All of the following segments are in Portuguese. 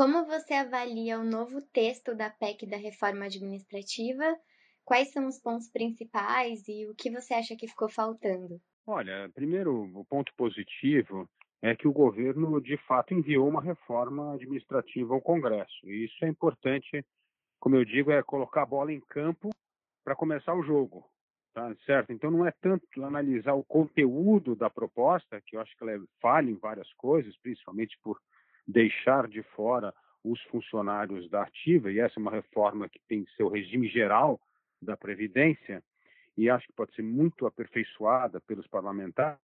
como você avalia o novo texto da PEC da reforma administrativa? Quais são os pontos principais e o que você acha que ficou faltando? Olha, primeiro, o ponto positivo é que o governo, de fato, enviou uma reforma administrativa ao Congresso. E isso é importante, como eu digo, é colocar a bola em campo para começar o jogo. Tá certo? Então não é tanto analisar o conteúdo da proposta, que eu acho que ela é falha em várias coisas, principalmente por deixar de fora os funcionários da ativa, e essa é uma reforma que tem que o regime geral da Previdência, e acho que pode ser muito aperfeiçoada pelos parlamentares.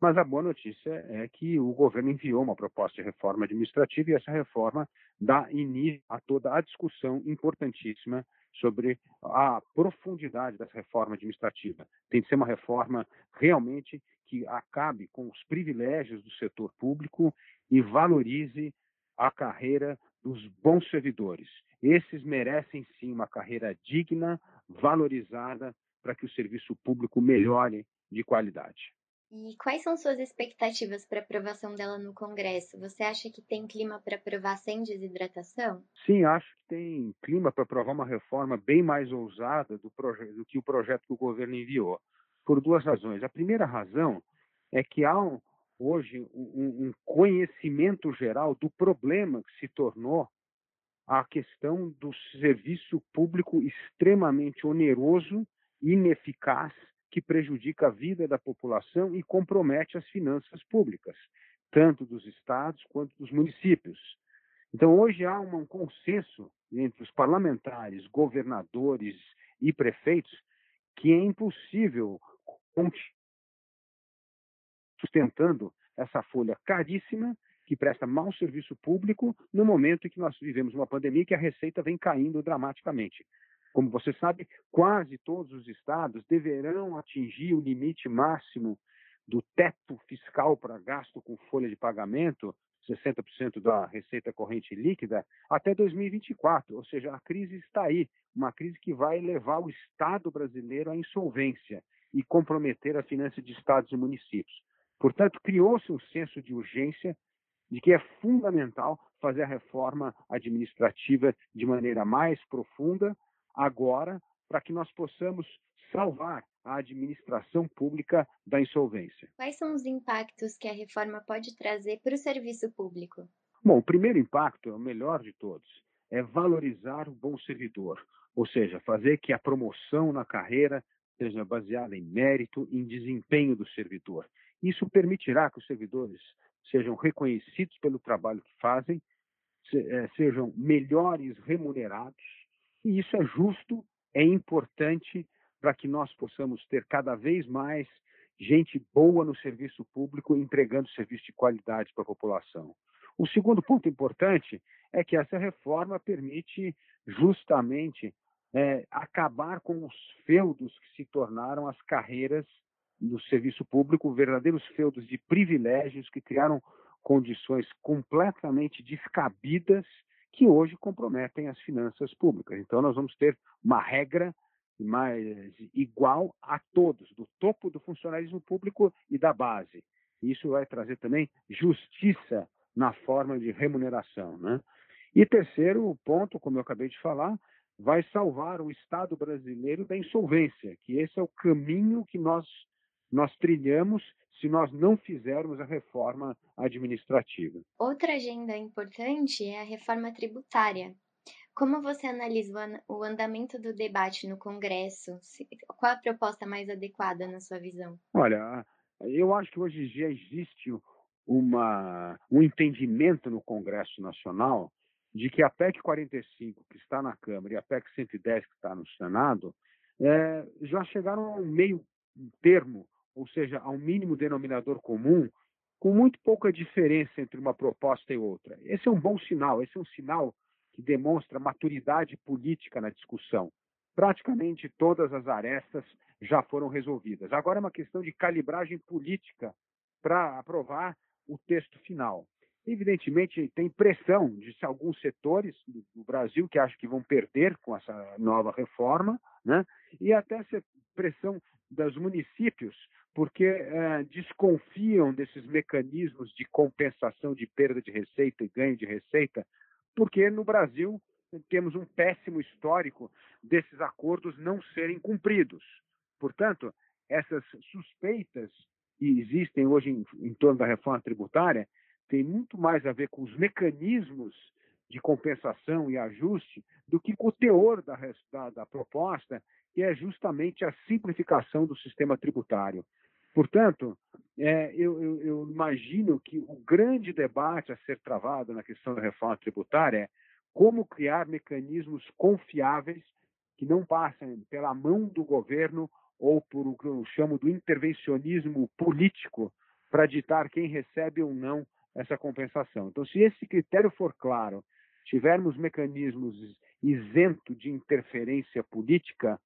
Mas a boa notícia é que o governo enviou uma proposta de reforma administrativa e essa reforma dá início a toda a discussão importantíssima sobre a profundidade dessa reforma administrativa. Tem de ser uma reforma realmente que acabe com os privilégios do setor público e valorize a carreira dos bons servidores. Esses merecem sim uma carreira digna, valorizada, para que o serviço público melhore de qualidade. E quais são suas expectativas para aprovação dela no Congresso? Você acha que tem clima para aprovar sem desidratação? Sim, acho que tem clima para aprovar uma reforma bem mais ousada do, do, que o projeto que o governo enviou, por duas razões. A primeira razão é que há um, hoje um, um conhecimento geral do problema que se tornou a questão do serviço público extremamente oneroso, ineficaz que prejudica a vida da população e compromete as finanças públicas, tanto dos estados quanto dos municípios. Então, hoje há um consenso entre os parlamentares, governadores e prefeitos que é impossível sustentando essa folha caríssima que presta mau serviço público no momento em que nós vivemos uma pandemia que a receita vem caindo dramaticamente. Como você sabe, quase todos os estados deverão atingir o limite máximo do teto fiscal para gasto com folha de pagamento, 60% da receita corrente líquida, até 2024. Ou seja, a crise está aí, uma crise que vai levar o Estado brasileiro à insolvência e comprometer a finança de estados e municípios. Portanto, criou-se um senso de urgência de que é fundamental fazer a reforma administrativa de maneira mais profunda, agora para que nós possamos salvar a administração pública da insolvência. Quais são os impactos que a reforma pode trazer para o serviço público? Bom, o primeiro impacto é o melhor de todos, é valorizar o bom servidor, ou seja, fazer que a promoção na carreira seja baseada em mérito e em desempenho do servidor. Isso permitirá que os servidores sejam reconhecidos pelo trabalho que fazem, eh, sejam melhores remunerados e isso é justo, é importante para que nós possamos ter cada vez mais gente boa no serviço público entregando serviço de qualidade para a população. O segundo ponto importante é que essa reforma permite justamente é, acabar com os feudos que se tornaram as carreiras do serviço público, verdadeiros feudos de privilégios que criaram condições completamente descabidas que hoje comprometem as finanças públicas. Então, nós vamos ter uma regra mais igual a todos, do topo do funcionalismo público e da base. Isso vai trazer também justiça na forma de remuneração. Né? E terceiro ponto, como eu acabei de falar, vai salvar o Estado brasileiro da insolvência, que esse é o caminho que nós, nós trilhamos se nós não fizermos a reforma administrativa. Outra agenda importante é a reforma tributária. Como você analisa o andamento do debate no Congresso? Qual a proposta mais adequada na sua visão? Olha, eu acho que hoje já existe uma, um entendimento no Congresso Nacional de que a PEC 45, que está na Câmara, e a PEC 110, que está no Senado, é, já chegaram a um meio termo ou seja, ao mínimo denominador comum, com muito pouca diferença entre uma proposta e outra. Esse é um bom sinal, esse é um sinal que demonstra maturidade política na discussão. Praticamente todas as arestas já foram resolvidas. Agora é uma questão de calibragem política para aprovar o texto final. Evidentemente, tem pressão de alguns setores do Brasil que acham que vão perder com essa nova reforma, né? e até pressão dos municípios porque é, desconfiam desses mecanismos de compensação de perda de receita e ganho de receita, porque no Brasil temos um péssimo histórico desses acordos não serem cumpridos. Portanto, essas suspeitas que existem hoje em, em torno da reforma tributária têm muito mais a ver com os mecanismos de compensação e ajuste do que com o teor da, da, da proposta, que é justamente a simplificação do sistema tributário. Portanto, é, eu, eu, eu, imagino que o grande debate a ser travado na questão da reforma tributária é como criar mecanismos confiáveis que não passem pela mão do governo ou por o que eu chamo do intervencionismo político para ditar quem recebe ou não essa compensação. Então, se esse critério for claro, tivermos mecanismos isentos de interferência política,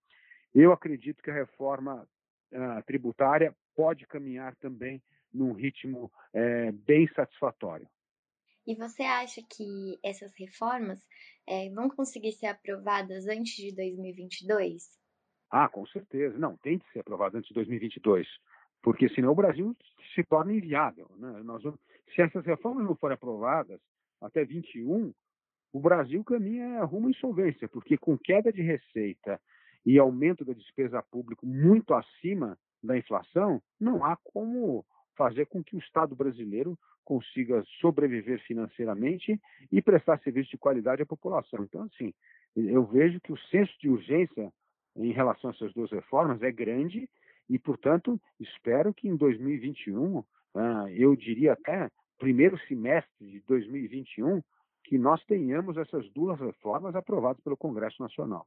eu acredito que a reforma uh, tributária pode caminhar também num ritmo é, bem satisfatório. E você acha que essas reformas é, vão conseguir ser aprovadas antes de 2022? Ah, com certeza. Não, tem que ser aprovado antes de 2022, porque senão o Brasil se torna inviável. Né? Nós vamos, se essas reformas não forem aprovadas até 21, o Brasil caminha rumo à insolvência, porque com queda de receita e aumento da despesa pública muito acima da inflação, não há como fazer com que o Estado brasileiro consiga sobreviver financeiramente e prestar serviço de qualidade à população. Então, assim, eu vejo que o senso de urgência em relação a essas duas reformas é grande e, portanto, espero que em 2021, ah, eu diria até primeiro semestre de 2021, que nós tenhamos essas duas reformas aprovadas pelo Congresso Nacional.